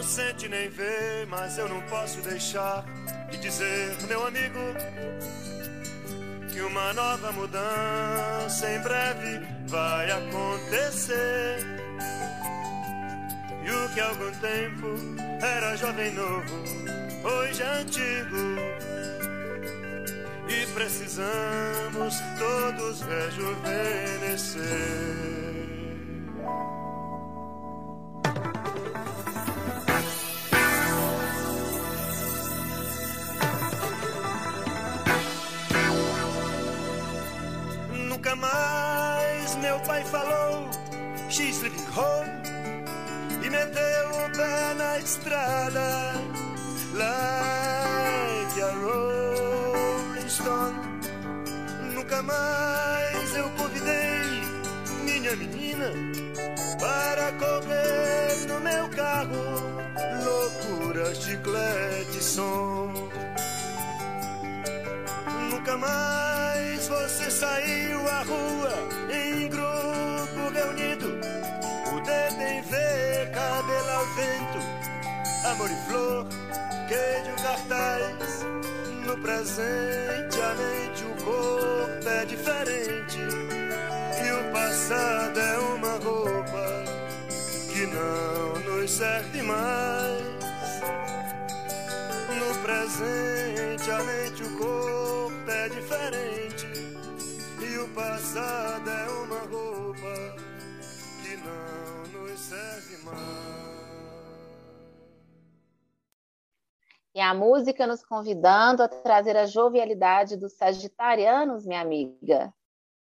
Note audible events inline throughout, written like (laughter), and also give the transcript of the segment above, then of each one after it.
Não sente nem vê, mas eu não posso deixar de dizer, meu amigo, que uma nova mudança em breve vai acontecer. E o que há algum tempo era jovem novo, hoje é antigo. E precisamos todos rejuvenescer. Estrada Like a rolling stone. Nunca mais eu convidei minha menina Para correr no meu carro. Loucura, chiclete, som. Nunca mais você saiu à rua em grupo reunido. O dedo ver, cabelo ao vento, amor e flor, queijo, cartaz. No presente, a mente, o corpo é diferente. E o passado é uma roupa que não nos serve mais. No presente, a mente, o corpo é diferente e o passado é uma roupa que não nos serve mais. E a música nos convidando a trazer a jovialidade dos sagitarianos, minha amiga.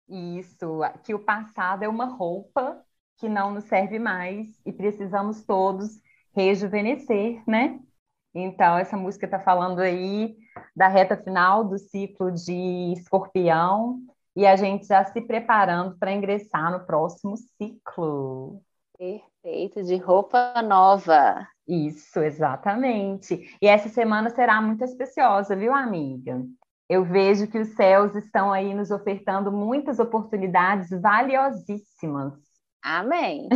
Isso, que o passado é uma roupa que não nos serve mais e precisamos todos rejuvenescer, né? Então, essa música está falando aí da reta final do ciclo de escorpião e a gente já se preparando para ingressar no próximo ciclo. Perfeito, de roupa nova. Isso, exatamente. E essa semana será muito especiosa, viu, amiga? Eu vejo que os céus estão aí nos ofertando muitas oportunidades valiosíssimas Amém.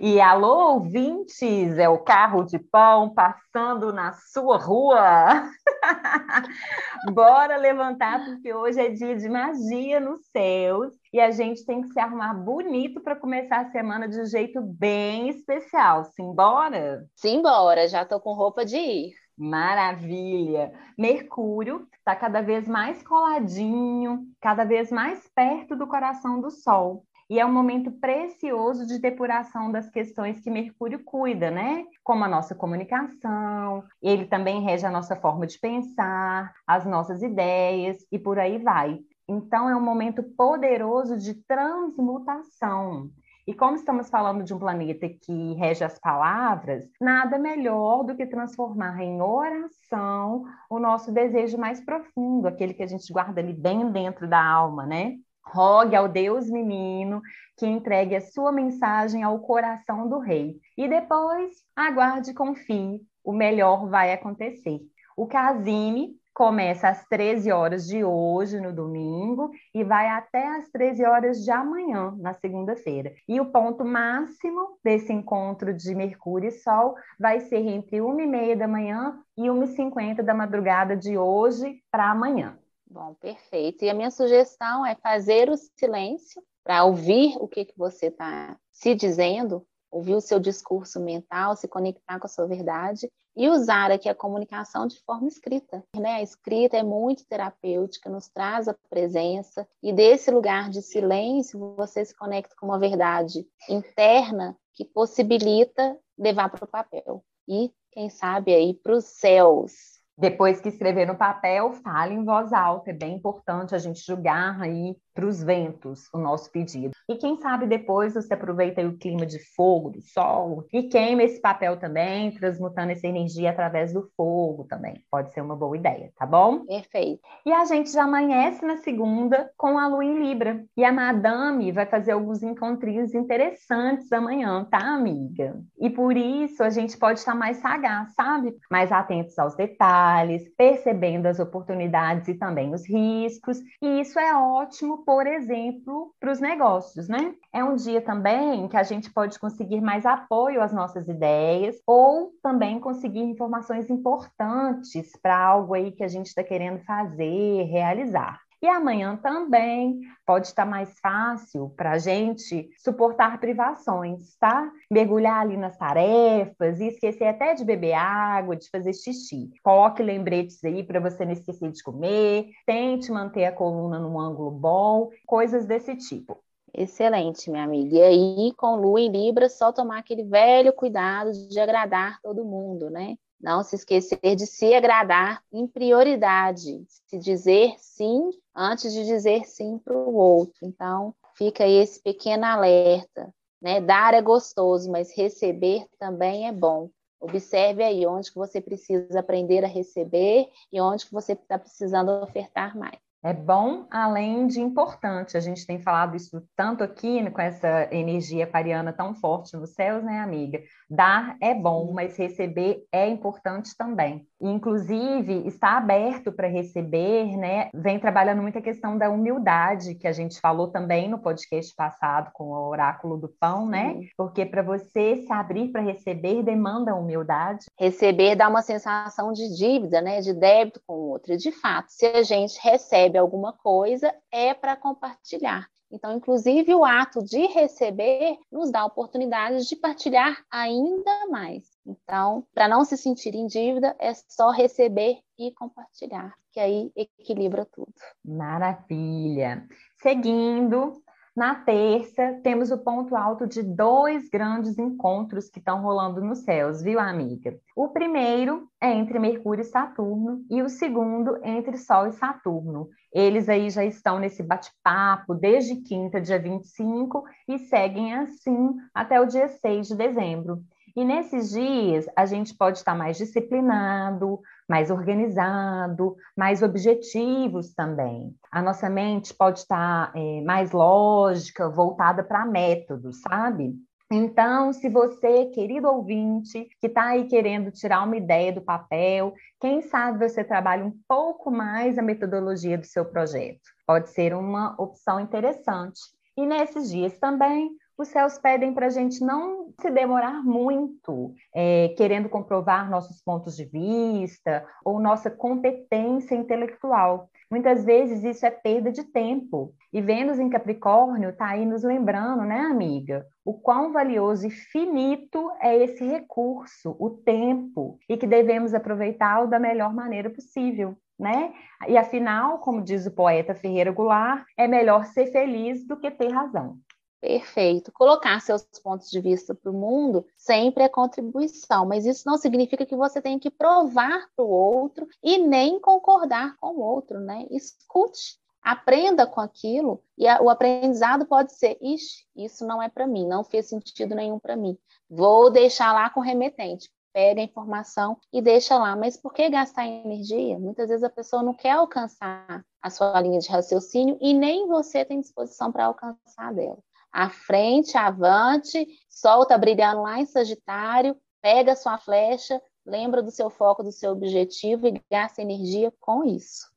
e alô, ouvintes, é o carro de pão passando na sua rua. (laughs) Bora levantar, porque hoje é dia de magia nos céus e a gente tem que se arrumar bonito para começar a semana de um jeito bem especial. Simbora? Simbora, já tô com roupa de ir. Maravilha! Mercúrio está cada vez mais coladinho, cada vez mais perto do coração do Sol e é um momento precioso de depuração das questões que Mercúrio cuida, né? Como a nossa comunicação, ele também rege a nossa forma de pensar, as nossas ideias e por aí vai. Então, é um momento poderoso de transmutação. E como estamos falando de um planeta que rege as palavras, nada melhor do que transformar em oração o nosso desejo mais profundo, aquele que a gente guarda ali bem dentro da alma, né? Rogue ao Deus menino que entregue a sua mensagem ao coração do rei. E depois, aguarde e confie, o melhor vai acontecer. O Casime começa às 13 horas de hoje, no domingo, e vai até às 13 horas de amanhã, na segunda-feira. E o ponto máximo desse encontro de Mercúrio e Sol vai ser entre 1h30 da manhã e 1h50 da madrugada de hoje para amanhã. Bom, perfeito. E a minha sugestão é fazer o silêncio para ouvir o que, que você está se dizendo, ouvir o seu discurso mental, se conectar com a sua verdade e usar aqui a comunicação de forma escrita. Né? A escrita é muito terapêutica, nos traz a presença e desse lugar de silêncio você se conecta com uma verdade interna que possibilita levar para o papel e, quem sabe, aí para os céus depois que escrever no papel, fale em voz alta. É bem importante a gente julgar aí para os ventos o nosso pedido. E quem sabe depois você aproveita o clima de fogo, do sol, e queima esse papel também, transmutando essa energia através do fogo também. Pode ser uma boa ideia, tá bom? Perfeito. E a gente já amanhece na segunda com a lua em Libra. E a Madame vai fazer alguns encontrinhos interessantes amanhã, tá, amiga? E por isso a gente pode estar mais sagaz, sabe? Mais atentos aos detalhes, percebendo as oportunidades e também os riscos. E isso é ótimo por exemplo, para os negócios, né? É um dia também que a gente pode conseguir mais apoio às nossas ideias ou também conseguir informações importantes para algo aí que a gente está querendo fazer, realizar. E amanhã também pode estar mais fácil para a gente suportar privações, tá? Mergulhar ali nas tarefas e esquecer até de beber água, de fazer xixi. Coloque lembretes aí para você não esquecer de comer, tente manter a coluna num ângulo bom, coisas desse tipo. Excelente, minha amiga. E aí, com Lua em Libra, só tomar aquele velho cuidado de agradar todo mundo, né? Não se esquecer de se agradar em prioridade, se dizer sim antes de dizer sim para o outro. Então, fica aí esse pequeno alerta. Né? Dar é gostoso, mas receber também é bom. Observe aí onde que você precisa aprender a receber e onde que você está precisando ofertar mais. É bom, além de importante. A gente tem falado isso tanto aqui, né, com essa energia aquariana tão forte nos céus, né, amiga? Dar é bom, mas receber é importante também. Inclusive, está aberto para receber, né? Vem trabalhando muito a questão da humildade, que a gente falou também no podcast passado com o Oráculo do Pão, né? Porque para você se abrir para receber demanda humildade. Receber dá uma sensação de dívida, né? De débito com o outro. E, de fato, se a gente recebe alguma coisa, é para compartilhar. Então, inclusive, o ato de receber nos dá oportunidade de partilhar ainda mais. Então, para não se sentir em dívida, é só receber e compartilhar, que aí equilibra tudo. Maravilha. Seguindo, na terça, temos o ponto alto de dois grandes encontros que estão rolando nos céus, viu, amiga? O primeiro é entre Mercúrio e Saturno e o segundo entre Sol e Saturno. Eles aí já estão nesse bate-papo desde quinta, dia 25, e seguem assim até o dia 6 de dezembro. E nesses dias a gente pode estar mais disciplinado, mais organizado, mais objetivos também. A nossa mente pode estar é, mais lógica, voltada para métodos, sabe? Então, se você, querido ouvinte, que está aí querendo tirar uma ideia do papel, quem sabe você trabalha um pouco mais a metodologia do seu projeto. Pode ser uma opção interessante. E nesses dias também, os céus pedem para a gente não se demorar muito, é, querendo comprovar nossos pontos de vista ou nossa competência intelectual. Muitas vezes isso é perda de tempo. E Vênus em Capricórnio está aí nos lembrando, né, amiga? O quão valioso e finito é esse recurso, o tempo, e que devemos aproveitá-lo da melhor maneira possível. Né? E afinal, como diz o poeta Ferreira Goulart, é melhor ser feliz do que ter razão. Perfeito. Colocar seus pontos de vista para o mundo sempre é contribuição, mas isso não significa que você tenha que provar para o outro e nem concordar com o outro, né? Escute, aprenda com aquilo e a, o aprendizado pode ser: ixi, isso não é para mim, não fez sentido nenhum para mim. Vou deixar lá com remetente. Pega a informação e deixa lá. Mas por que gastar energia? Muitas vezes a pessoa não quer alcançar a sua linha de raciocínio e nem você tem disposição para alcançar dela à frente, avante, solta brilhando lá em Sagitário, pega sua flecha, lembra do seu foco, do seu objetivo e gasta energia com isso.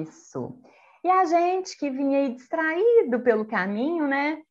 Isso. E a gente que vinha aí distraído pelo caminho, né?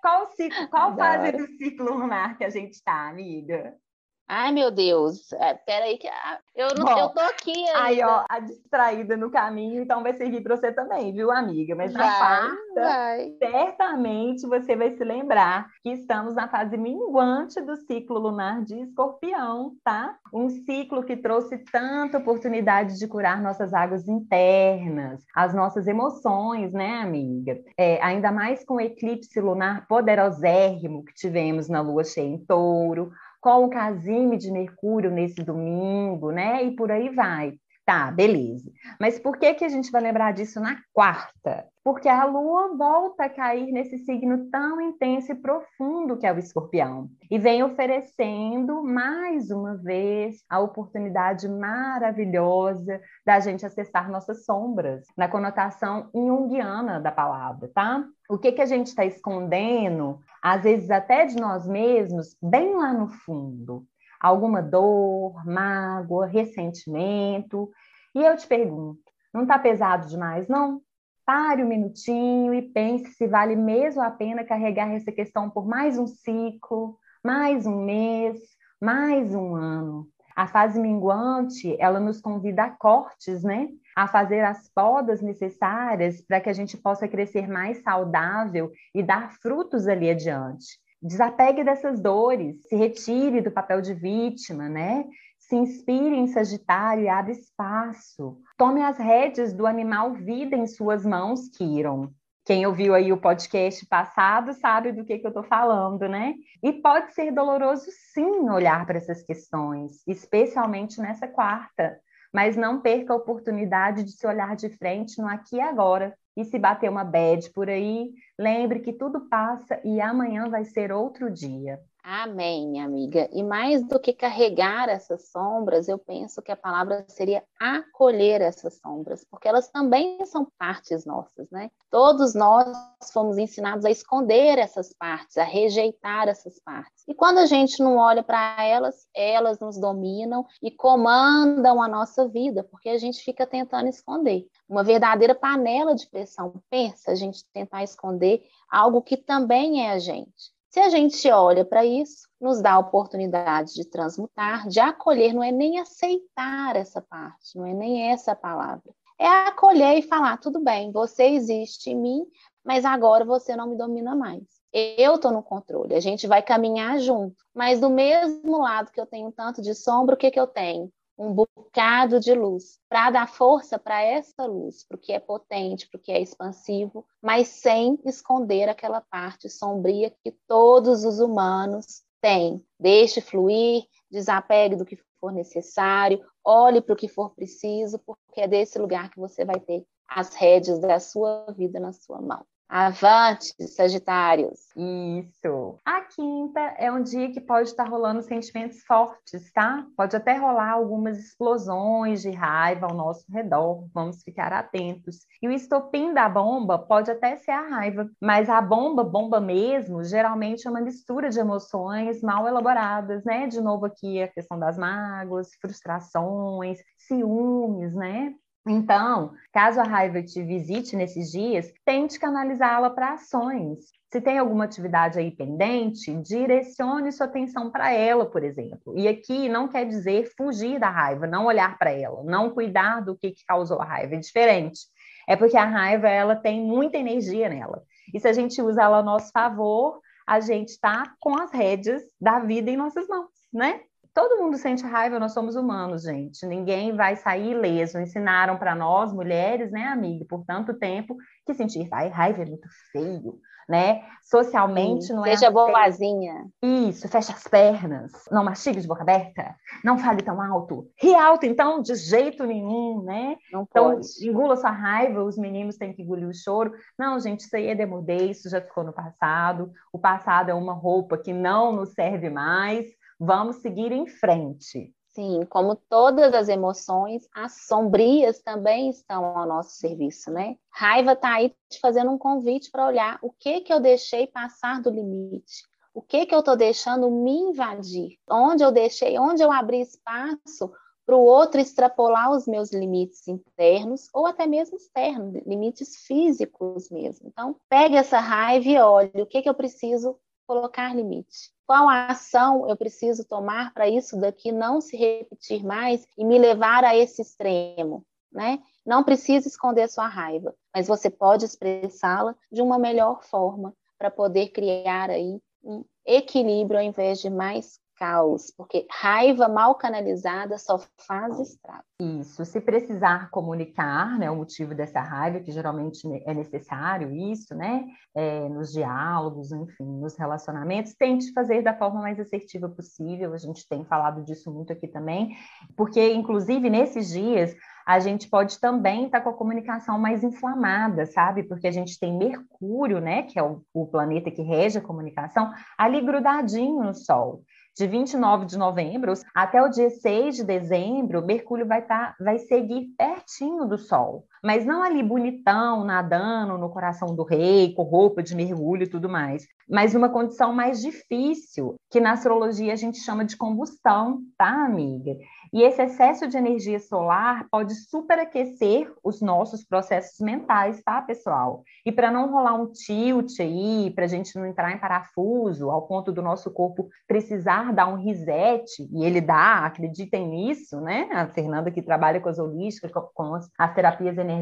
qual ciclo, qual fase do ciclo lunar que a gente está, amiga? Ai, meu Deus. É, peraí que eu não Bom, eu tô aqui ainda. Aí, ó, a distraída no caminho, então vai servir para você também, viu, amiga? Mas vai, na quarta, vai. certamente você vai se lembrar que estamos na fase minguante do ciclo lunar de escorpião, tá? Um ciclo que trouxe tanta oportunidade de curar nossas águas internas, as nossas emoções, né, amiga? É, ainda mais com o eclipse lunar poderosérrimo que tivemos na lua cheia em touro, com o casime de Mercúrio nesse domingo, né? E por aí vai. Tá, beleza. Mas por que, que a gente vai lembrar disso na quarta? Porque a Lua volta a cair nesse signo tão intenso e profundo que é o escorpião. E vem oferecendo, mais uma vez, a oportunidade maravilhosa da gente acessar nossas sombras, na conotação junguiana da palavra, tá? O que, que a gente está escondendo, às vezes até de nós mesmos, bem lá no fundo? Alguma dor, mágoa, ressentimento. E eu te pergunto, não está pesado demais, não? Pare um minutinho e pense se vale mesmo a pena carregar essa questão por mais um ciclo, mais um mês, mais um ano. A fase minguante, ela nos convida a cortes, né? A fazer as podas necessárias para que a gente possa crescer mais saudável e dar frutos ali adiante. Desapegue dessas dores, se retire do papel de vítima, né? Se inspire em Sagitário e abra espaço. Tome as rédeas do animal vida em suas mãos, Kiron. Quem ouviu aí o podcast passado sabe do que, que eu estou falando, né? E pode ser doloroso, sim, olhar para essas questões, especialmente nessa quarta. Mas não perca a oportunidade de se olhar de frente no aqui e agora, e se bater uma bad por aí, lembre que tudo passa e amanhã vai ser outro dia. Amém, minha amiga. E mais do que carregar essas sombras, eu penso que a palavra seria acolher essas sombras, porque elas também são partes nossas, né? Todos nós fomos ensinados a esconder essas partes, a rejeitar essas partes. E quando a gente não olha para elas, elas nos dominam e comandam a nossa vida, porque a gente fica tentando esconder. Uma verdadeira panela de pressão. Pensa a gente tentar esconder algo que também é a gente. Se a gente olha para isso, nos dá a oportunidade de transmutar, de acolher, não é nem aceitar essa parte, não é nem essa palavra. É acolher e falar: tudo bem, você existe em mim, mas agora você não me domina mais. Eu estou no controle, a gente vai caminhar junto. Mas do mesmo lado que eu tenho tanto de sombra, o que, que eu tenho? Um bocado de luz, para dar força para essa luz, para o que é potente, para o que é expansivo, mas sem esconder aquela parte sombria que todos os humanos têm. Deixe fluir, desapegue do que for necessário, olhe para o que for preciso, porque é desse lugar que você vai ter as rédeas da sua vida na sua mão. Avante, Sagitários. Isso. A quinta é um dia que pode estar rolando sentimentos fortes, tá? Pode até rolar algumas explosões de raiva ao nosso redor. Vamos ficar atentos. E o estopim da bomba pode até ser a raiva, mas a bomba, bomba mesmo, geralmente é uma mistura de emoções mal elaboradas, né? De novo aqui a questão das mágoas, frustrações, ciúmes, né? Então, caso a raiva te visite nesses dias, tente canalizá-la para ações. Se tem alguma atividade aí pendente, direcione sua atenção para ela, por exemplo. E aqui não quer dizer fugir da raiva, não olhar para ela, não cuidar do que, causou a raiva, é diferente. É porque a raiva ela tem muita energia nela. E se a gente usa ela a nosso favor, a gente está com as rédeas da vida em nossas mãos, né? Todo mundo sente raiva, nós somos humanos, gente. Ninguém vai sair ileso. Ensinaram para nós, mulheres, né, amiga, por tanto tempo, que sentir raiva é muito feio, né? Socialmente Sim, não é. Seja boazinha. Isso, fecha as pernas, não mastigue de boca aberta, não fale tão alto. Ri alto, então, de jeito nenhum, né? Não então, pode. engula sua raiva, os meninos têm que engolir o choro. Não, gente, isso aí é demodê, isso já ficou no passado. O passado é uma roupa que não nos serve mais vamos seguir em frente. Sim, como todas as emoções, as sombrias também estão ao nosso serviço, né? Raiva está aí te fazendo um convite para olhar o que que eu deixei passar do limite, o que que eu estou deixando me invadir, onde eu deixei, onde eu abri espaço para o outro extrapolar os meus limites internos ou até mesmo externos, limites físicos mesmo. Então, pegue essa raiva e olhe o que que eu preciso colocar limite. Qual ação eu preciso tomar para isso daqui não se repetir mais e me levar a esse extremo, né? Não precisa esconder sua raiva, mas você pode expressá-la de uma melhor forma para poder criar aí um equilíbrio ao invés de mais caos, porque raiva mal canalizada só faz estrago. Isso, se precisar comunicar, né, o motivo dessa raiva, que geralmente é necessário isso, né, é, nos diálogos, enfim, nos relacionamentos, tente fazer da forma mais assertiva possível, a gente tem falado disso muito aqui também, porque, inclusive, nesses dias, a gente pode também estar tá com a comunicação mais inflamada, sabe? Porque a gente tem Mercúrio, né, que é o, o planeta que rege a comunicação, ali grudadinho no Sol de 29 de novembro até o dia 6 de dezembro, Mercúrio vai, tá, vai seguir pertinho do Sol, mas não ali bonitão, nadando no coração do rei, com roupa de mergulho e tudo mais, mas uma condição mais difícil, que na astrologia a gente chama de combustão, tá, amiga? E esse excesso de energia solar pode superaquecer os nossos processos mentais, tá, pessoal? E para não rolar um tilt aí, para a gente não entrar em parafuso, ao ponto do nosso corpo precisar dar um reset, e ele dá, acreditem nisso, né? A Fernanda que trabalha com as holísticas, com as, as terapias energéticas,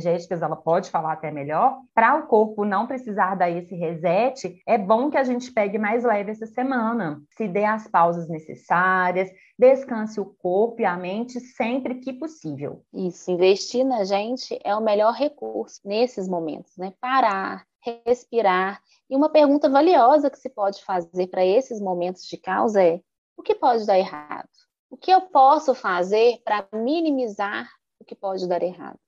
ela pode falar até melhor. Para o corpo não precisar dar esse reset, é bom que a gente pegue mais leve essa semana, se dê as pausas necessárias, descanse o corpo e a mente sempre que possível. Isso, investir na gente é o melhor recurso nesses momentos, né? Parar, respirar. E uma pergunta valiosa que se pode fazer para esses momentos de caos é: o que pode dar errado? O que eu posso fazer para minimizar o que pode dar errado?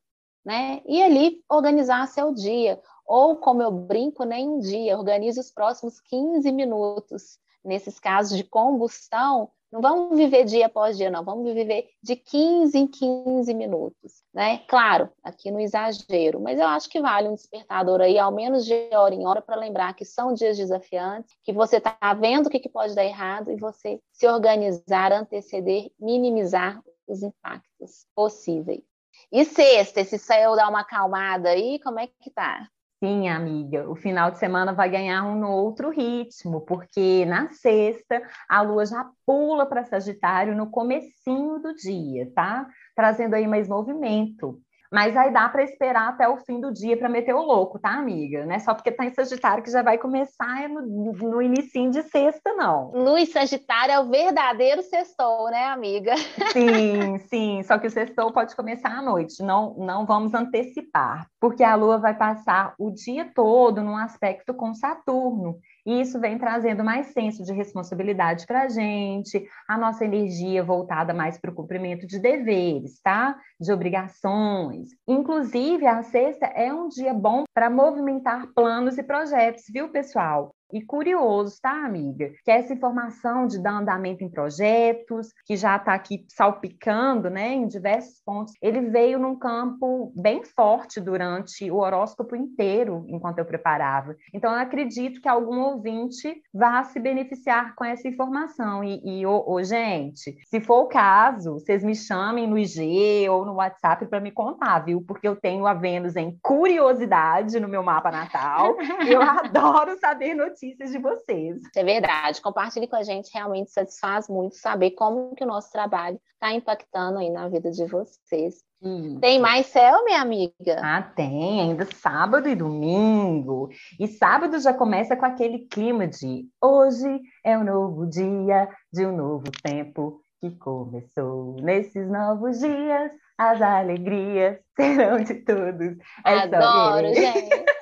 Né? E ali organizar seu dia, ou como eu brinco, nem um dia, organize os próximos 15 minutos. Nesses casos de combustão, não vamos viver dia após dia, não. Vamos viver de 15 em 15 minutos, né? Claro, aqui no exagero, mas eu acho que vale um despertador aí, ao menos de hora em hora, para lembrar que são dias desafiantes, que você está vendo o que, que pode dar errado e você se organizar, anteceder, minimizar os impactos possíveis. E sexta, se céu dar uma acalmada aí, como é que tá? Sim, amiga, o final de semana vai ganhar um outro ritmo, porque na sexta a lua já pula para Sagitário no comecinho do dia, tá? Trazendo aí mais movimento. Mas aí dá para esperar até o fim do dia para meter o louco, tá, amiga? Não é só porque tá em Sagitário que já vai começar no, no início de sexta, não. Luz Sagitário é o verdadeiro sextou, né, amiga? Sim, (laughs) sim. Só que o sextou pode começar à noite. Não, não vamos antecipar, porque a Lua vai passar o dia todo num aspecto com Saturno. E isso vem trazendo mais senso de responsabilidade para a gente, a nossa energia voltada mais para o cumprimento de deveres, tá? De obrigações. Inclusive, a sexta é um dia bom para movimentar planos e projetos, viu, pessoal? E curioso, tá, amiga? Que essa informação de dar andamento em projetos, que já está aqui salpicando, né, em diversos pontos, ele veio num campo bem forte durante o horóscopo inteiro, enquanto eu preparava. Então, eu acredito que algum ouvinte vá se beneficiar com essa informação. E, e ô, ô, gente, se for o caso, vocês me chamem no IG ou no WhatsApp para me contar, viu? Porque eu tenho a Vênus em curiosidade no meu mapa natal. eu (laughs) adoro saber notícias notícias de vocês. É verdade. Compartilhe com a gente, realmente satisfaz muito saber como que o nosso trabalho está impactando aí na vida de vocês. Hum. Tem mais céu, minha amiga? Ah, tem, ainda sábado e domingo. E sábado já começa com aquele clima de hoje é um novo dia, de um novo tempo que começou. Nesses novos dias, as alegrias serão de todos. É Adoro, (laughs) gente.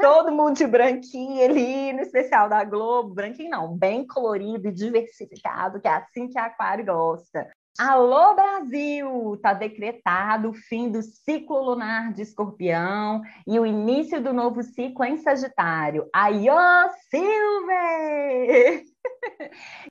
Todo mundo de branquinho ali, no especial da Globo. Branquinho não, bem colorido e diversificado, que é assim que a Aquário gosta. Alô Brasil! Está decretado o fim do ciclo lunar de Escorpião e o início do novo ciclo em Sagitário. Aiô Silver! (laughs)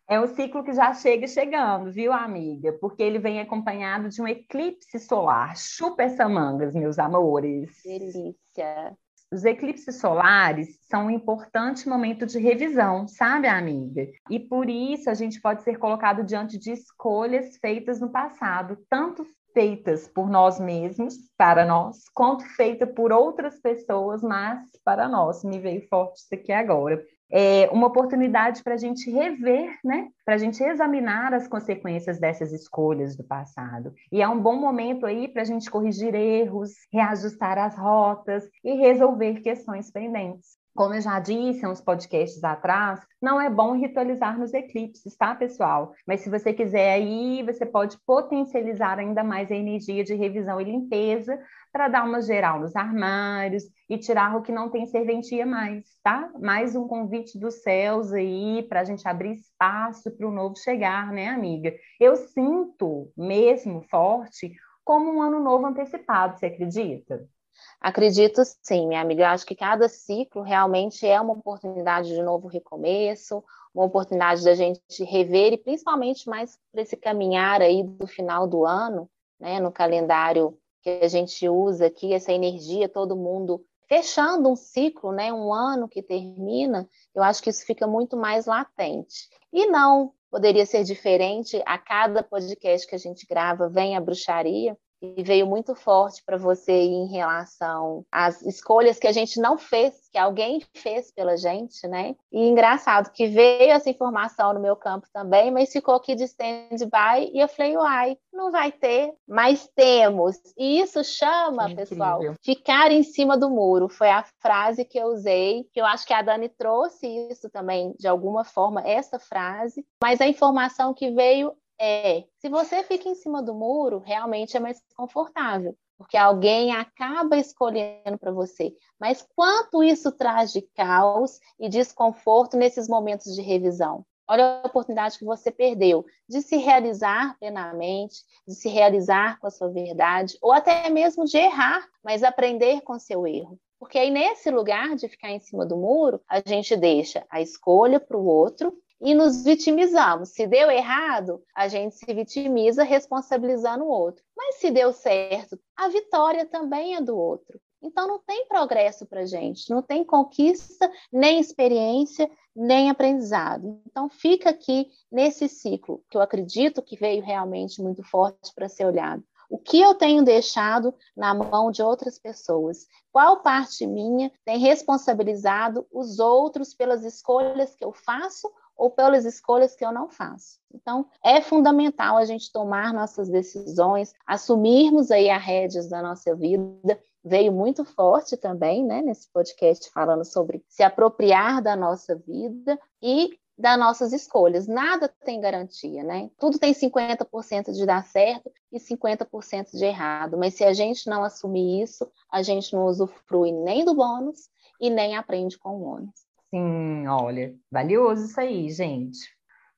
É um ciclo que já chega chegando, viu, amiga? Porque ele vem acompanhado de um eclipse solar. Chupa essa mangas, meus amores. Delícia! Os eclipses solares são um importante momento de revisão, sabe, amiga? E por isso a gente pode ser colocado diante de escolhas feitas no passado, tanto feitas por nós mesmos, para nós, quanto feitas por outras pessoas, mas para nós. Me veio forte isso aqui agora é uma oportunidade para a gente rever, né? Para a gente examinar as consequências dessas escolhas do passado. E é um bom momento aí para a gente corrigir erros, reajustar as rotas e resolver questões pendentes. Como eu já disse uns podcasts atrás, não é bom ritualizar nos eclipses, tá, pessoal? Mas se você quiser aí, você pode potencializar ainda mais a energia de revisão e limpeza para dar uma geral nos armários e tirar o que não tem serventia mais, tá? Mais um convite dos céus aí para a gente abrir espaço para o novo chegar, né, amiga? Eu sinto mesmo forte como um ano novo antecipado, você acredita? Acredito sim, minha amiga. Eu acho que cada ciclo realmente é uma oportunidade de novo recomeço, uma oportunidade da gente rever e principalmente mais para esse caminhar aí do final do ano, né, no calendário que a gente usa aqui, essa energia, todo mundo fechando um ciclo, né, um ano que termina, eu acho que isso fica muito mais latente. E não poderia ser diferente a cada podcast que a gente grava, vem a bruxaria, e veio muito forte para você em relação às escolhas que a gente não fez, que alguém fez pela gente, né? E engraçado que veio essa informação no meu campo também, mas ficou aqui de stand-by e eu falei, uai, não vai ter, mas temos. E isso chama, pessoal, ficar em cima do muro. Foi a frase que eu usei, que eu acho que a Dani trouxe isso também, de alguma forma, essa frase, mas a informação que veio é, se você fica em cima do muro, realmente é mais confortável, porque alguém acaba escolhendo para você. Mas quanto isso traz de caos e desconforto nesses momentos de revisão? Olha a oportunidade que você perdeu de se realizar plenamente, de se realizar com a sua verdade, ou até mesmo de errar, mas aprender com seu erro. Porque aí, nesse lugar de ficar em cima do muro, a gente deixa a escolha para o outro e nos vitimizamos. Se deu errado, a gente se vitimiza responsabilizando o outro. Mas se deu certo, a vitória também é do outro. Então não tem progresso para gente, não tem conquista, nem experiência, nem aprendizado. Então fica aqui nesse ciclo que eu acredito que veio realmente muito forte para ser olhado. O que eu tenho deixado na mão de outras pessoas? Qual parte minha tem responsabilizado os outros pelas escolhas que eu faço ou pelas escolhas que eu não faço. Então, é fundamental a gente tomar nossas decisões, assumirmos aí a rédeas da nossa vida. Veio muito forte também, né, nesse podcast falando sobre se apropriar da nossa vida e das nossas escolhas. Nada tem garantia, né? Tudo tem 50% de dar certo e 50% de errado, mas se a gente não assumir isso, a gente não usufrui nem do bônus e nem aprende com o ônus. Sim, olha, valioso isso aí, gente.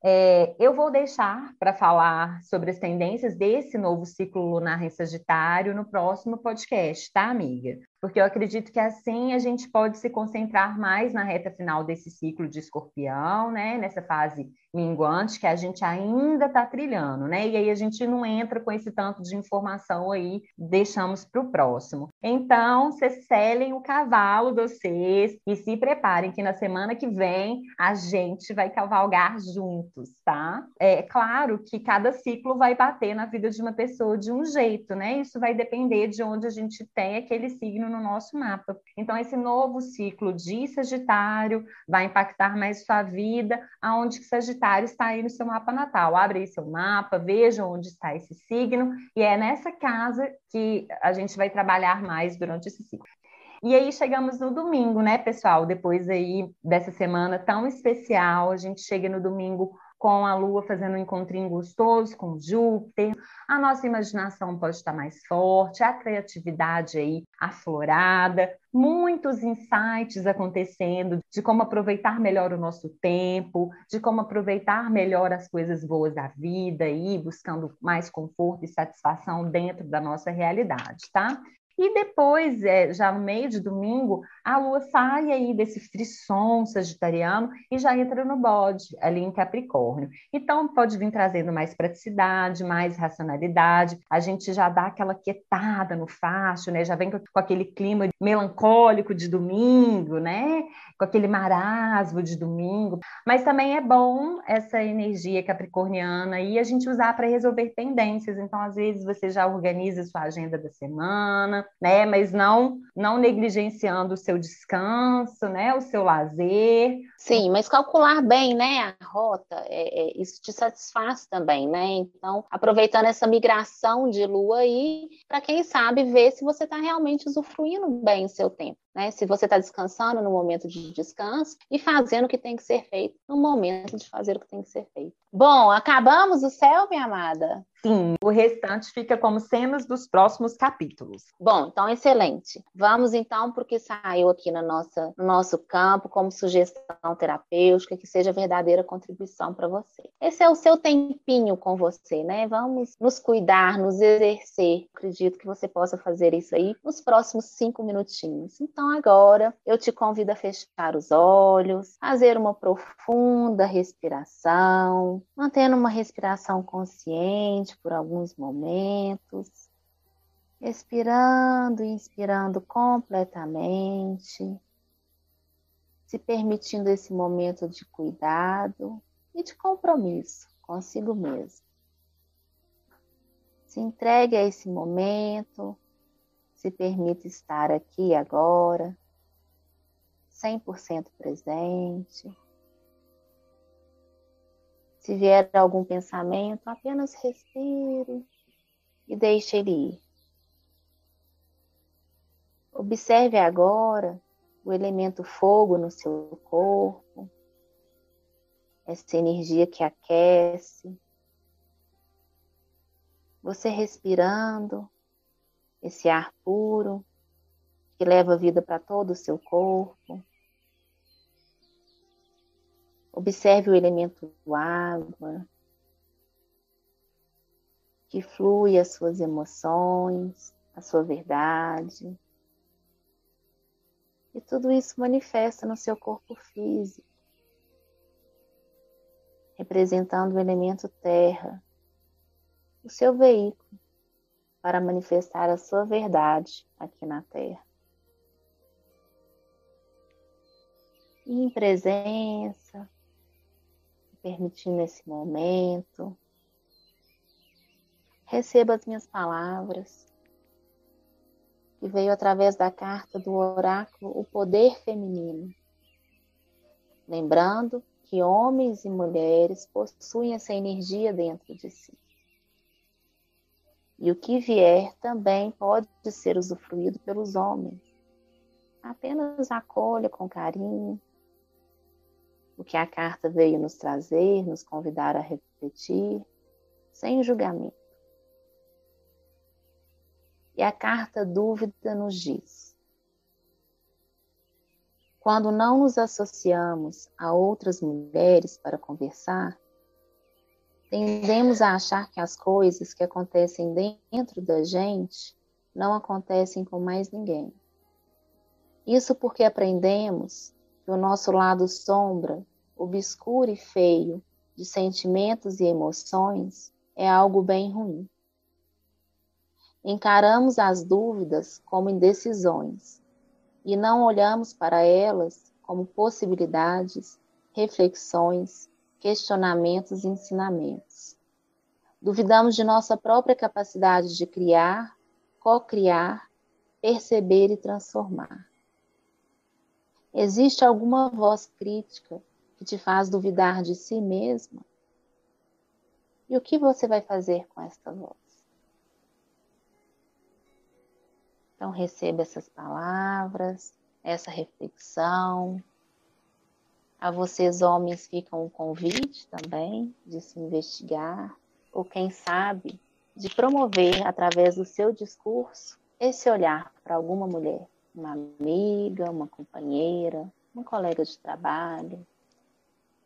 É, eu vou deixar para falar sobre as tendências desse novo ciclo lunar em Sagitário no próximo podcast, tá, amiga? Porque eu acredito que assim a gente pode se concentrar mais na reta final desse ciclo de escorpião, né? Nessa fase minguante que a gente ainda está trilhando, né? E aí a gente não entra com esse tanto de informação aí, deixamos para o próximo. Então, vocês selem o cavalo de vocês e se preparem que na semana que vem a gente vai cavalgar juntos, tá? É claro que cada ciclo vai bater na vida de uma pessoa de um jeito, né? Isso vai depender de onde a gente tem aquele signo no nosso mapa. Então, esse novo ciclo de Sagitário vai impactar mais sua vida, aonde que Sagitário está aí no seu mapa natal. Abre aí seu mapa, veja onde está esse signo, e é nessa casa que a gente vai trabalhar mais durante esse ciclo. E aí chegamos no domingo, né, pessoal? Depois aí dessa semana tão especial, a gente chega no domingo com a Lua fazendo um encontrinho gostoso com Júpiter, a nossa imaginação pode estar mais forte, a criatividade aí aflorada, muitos insights acontecendo de como aproveitar melhor o nosso tempo, de como aproveitar melhor as coisas boas da vida e buscando mais conforto e satisfação dentro da nossa realidade, tá? E depois, é, já no meio de domingo, a lua sai aí desse frisson sagitariano e já entra no bode, ali em Capricórnio. Então, pode vir trazendo mais praticidade, mais racionalidade. A gente já dá aquela quietada no facho, né? Já vem com, aquele clima melancólico de domingo, né? Com aquele marasmo de domingo. Mas também é bom essa energia capricorniana e a gente usar para resolver pendências. Então, às vezes, você já organiza sua agenda da semana, né? Mas não, não negligenciando o seu descanso, né? O seu lazer. Sim, mas calcular bem, né? A rota, é, é, isso te satisfaz também, né? Então, aproveitando essa migração de lua aí, para quem sabe ver se você está realmente usufruindo bem o seu tempo né? Se você está descansando no momento de descanso e fazendo o que tem que ser feito no momento de fazer o que tem que ser feito. Bom, acabamos o céu, minha amada? Sim, o restante fica como cenas dos próximos capítulos. Bom, então excelente. Vamos então para o que saiu aqui na nossa, no nosso campo como sugestão terapêutica, que seja verdadeira contribuição para você. Esse é o seu tempinho com você, né? Vamos nos cuidar, nos exercer. Acredito que você possa fazer isso aí nos próximos cinco minutinhos. Então, agora eu te convido a fechar os olhos, fazer uma profunda respiração, mantendo uma respiração consciente por alguns momentos, expirando e inspirando completamente, se permitindo esse momento de cuidado e de compromisso consigo mesmo. Se entregue a esse momento, se permite estar aqui agora, 100% presente. Se vier algum pensamento, apenas respire e deixe ele ir. Observe agora o elemento fogo no seu corpo, essa energia que aquece. Você respirando, esse ar puro que leva vida para todo o seu corpo. Observe o elemento água, que flui as suas emoções, a sua verdade. E tudo isso manifesta no seu corpo físico, representando o elemento terra, o seu veículo para manifestar a sua verdade aqui na Terra. E em presença, permitindo esse momento, receba as minhas palavras, que veio através da carta do oráculo O Poder Feminino. Lembrando que homens e mulheres possuem essa energia dentro de si. E o que vier também pode ser usufruído pelos homens. Apenas acolha com carinho o que a carta veio nos trazer, nos convidar a refletir, sem julgamento. E a carta dúvida nos diz: Quando não nos associamos a outras mulheres para conversar, tendemos a achar que as coisas que acontecem dentro da gente não acontecem com mais ninguém. Isso porque aprendemos que o nosso lado sombra, obscuro e feio de sentimentos e emoções é algo bem ruim. Encaramos as dúvidas como indecisões e não olhamos para elas como possibilidades, reflexões questionamentos e ensinamentos. Duvidamos de nossa própria capacidade de criar, co-criar, perceber e transformar. Existe alguma voz crítica que te faz duvidar de si mesma? E o que você vai fazer com esta voz? Então, receba essas palavras, essa reflexão, a vocês, homens, fica um convite também de se investigar, ou quem sabe, de promover, através do seu discurso, esse olhar para alguma mulher, uma amiga, uma companheira, uma colega de trabalho.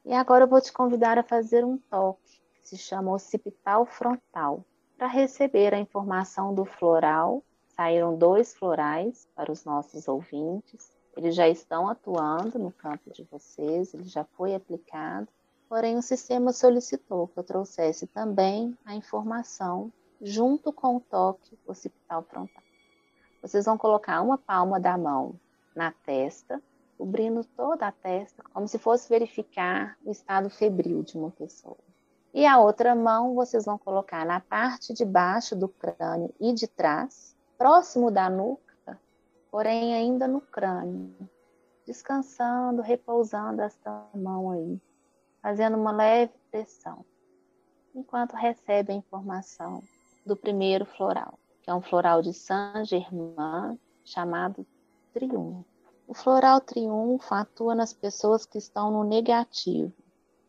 E agora eu vou te convidar a fazer um toque, que se chama occipital frontal, para receber a informação do floral. Saíram dois florais para os nossos ouvintes eles já estão atuando no campo de vocês, ele já foi aplicado, porém o sistema solicitou que eu trouxesse também a informação junto com o toque occipital frontal. Vocês vão colocar uma palma da mão na testa, cobrindo toda a testa, como se fosse verificar o estado febril de uma pessoa. E a outra mão vocês vão colocar na parte de baixo do crânio e de trás, próximo da nuca, porém ainda no crânio, descansando, repousando esta mão aí, fazendo uma leve pressão, enquanto recebe a informação do primeiro floral, que é um floral de Saint-Germain chamado Triunfo. O floral triunfo atua nas pessoas que estão no negativo,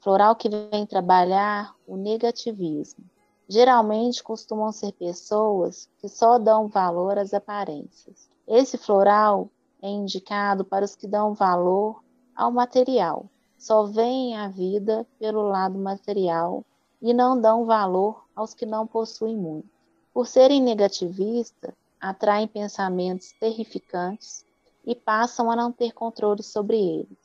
floral que vem trabalhar o negativismo. Geralmente costumam ser pessoas que só dão valor às aparências, esse floral é indicado para os que dão valor ao material, só veem a vida pelo lado material e não dão valor aos que não possuem muito. Por serem negativistas, atraem pensamentos terrificantes e passam a não ter controle sobre eles.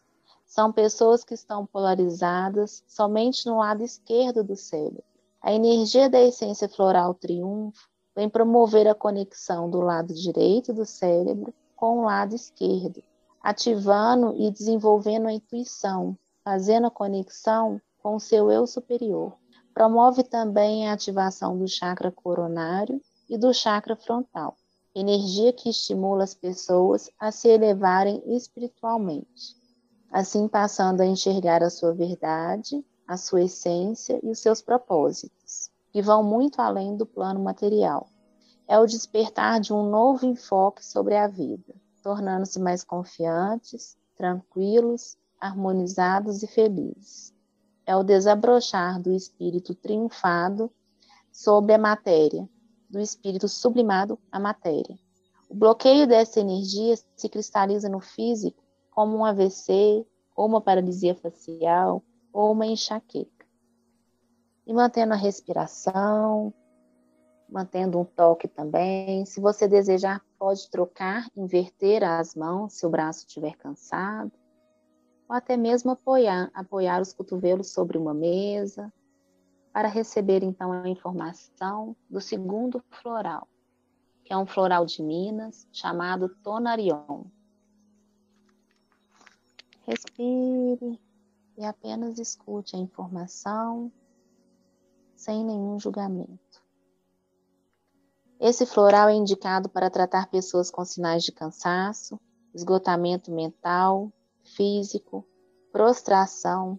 São pessoas que estão polarizadas somente no lado esquerdo do cérebro. A energia da essência floral triunfo vem promover a conexão do lado direito do cérebro com o lado esquerdo, ativando e desenvolvendo a intuição, fazendo a conexão com o seu eu superior. Promove também a ativação do chakra coronário e do chakra frontal, energia que estimula as pessoas a se elevarem espiritualmente, assim passando a enxergar a sua verdade, a sua essência e os seus propósitos que vão muito além do plano material. É o despertar de um novo enfoque sobre a vida, tornando-se mais confiantes, tranquilos, harmonizados e felizes. É o desabrochar do espírito triunfado sobre a matéria, do espírito sublimado à matéria. O bloqueio dessa energia se cristaliza no físico como um AVC, ou uma paralisia facial, ou uma enxaqueca e mantendo a respiração, mantendo um toque também. Se você desejar, pode trocar, inverter as mãos se o braço estiver cansado, ou até mesmo apoiar, apoiar os cotovelos sobre uma mesa, para receber então a informação do segundo floral, que é um floral de Minas chamado Tonarion. Respire e apenas escute a informação sem nenhum julgamento. Esse floral é indicado para tratar pessoas com sinais de cansaço, esgotamento mental, físico, prostração,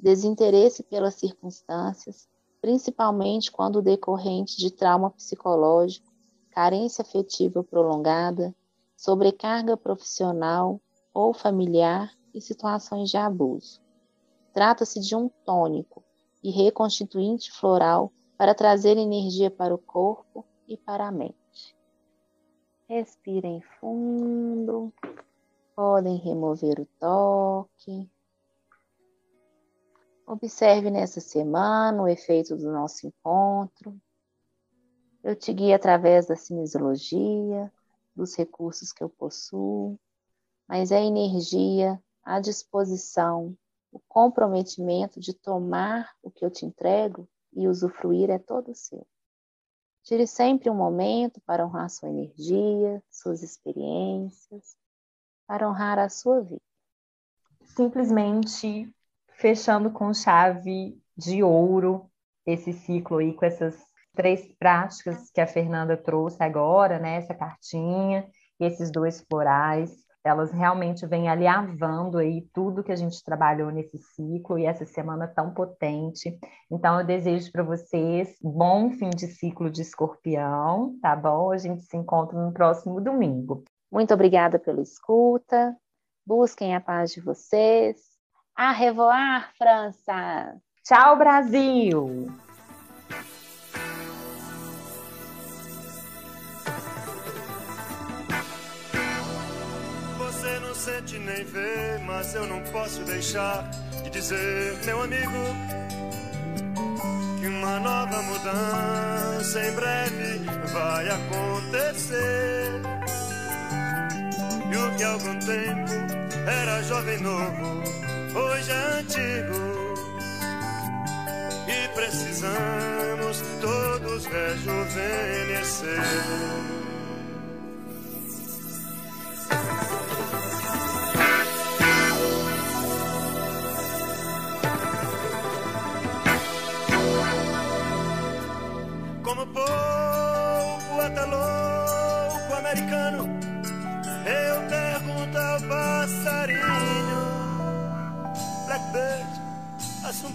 desinteresse pelas circunstâncias, principalmente quando decorrente de trauma psicológico, carência afetiva prolongada, sobrecarga profissional ou familiar e situações de abuso. Trata-se de um tônico e reconstituinte floral para trazer energia para o corpo e para a mente. Respirem fundo Podem remover o toque. Observe nessa semana o efeito do nosso encontro. Eu te guio através da cinesiologia, dos recursos que eu possuo, mas a energia, a disposição, o comprometimento de tomar o que eu te entrego e usufruir é todo seu. Tire sempre um momento para honrar sua energia, suas experiências, para honrar a sua vida. Simplesmente fechando com chave de ouro esse ciclo aí, com essas três práticas que a Fernanda trouxe agora, né? Essa cartinha esses dois florais, elas realmente vêm alinhavando aí tudo que a gente trabalhou nesse ciclo e essa semana tão potente. Então, eu desejo para vocês bom fim de ciclo de escorpião, tá bom? A gente se encontra no próximo domingo. Muito obrigada pela escuta. Busquem a paz de vocês. A revoar, França! Tchau, Brasil! Nem vê, mas eu não posso deixar de dizer, meu amigo, que uma nova mudança em breve vai acontecer e o que há algum tempo era jovem novo, hoje é antigo. E precisamos todos rejuvenescer.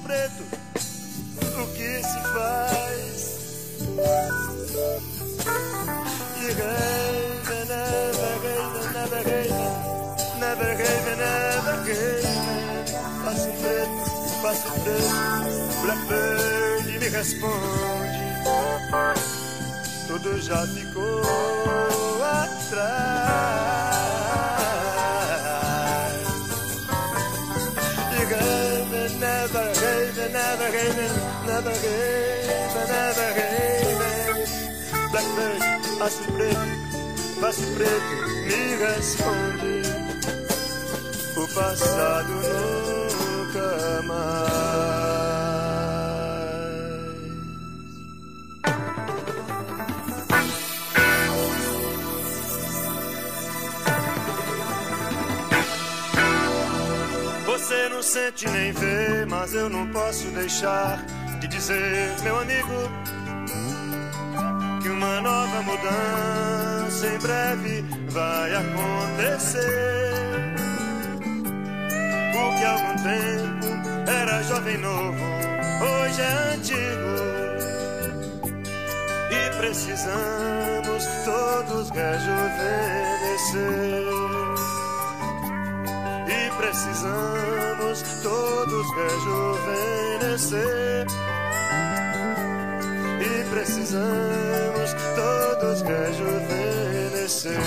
Preto, o que se faz? E gave, never gave, never gave, never gave, never gave. Passo preto, passo preto, Blackbird me responde. Tudo já ficou atrás. Blackbird, passo preto, passo preto, me responde. O passado nunca mais. Você não sente nem vê, mas eu não posso deixar de dizer, meu amigo, que uma nova mudança em breve vai acontecer. O que há algum tempo era jovem novo, hoje é antigo. E precisamos todos rejuvenescer precisamos todos rejuvenescer precisamos todos rejuvenescer.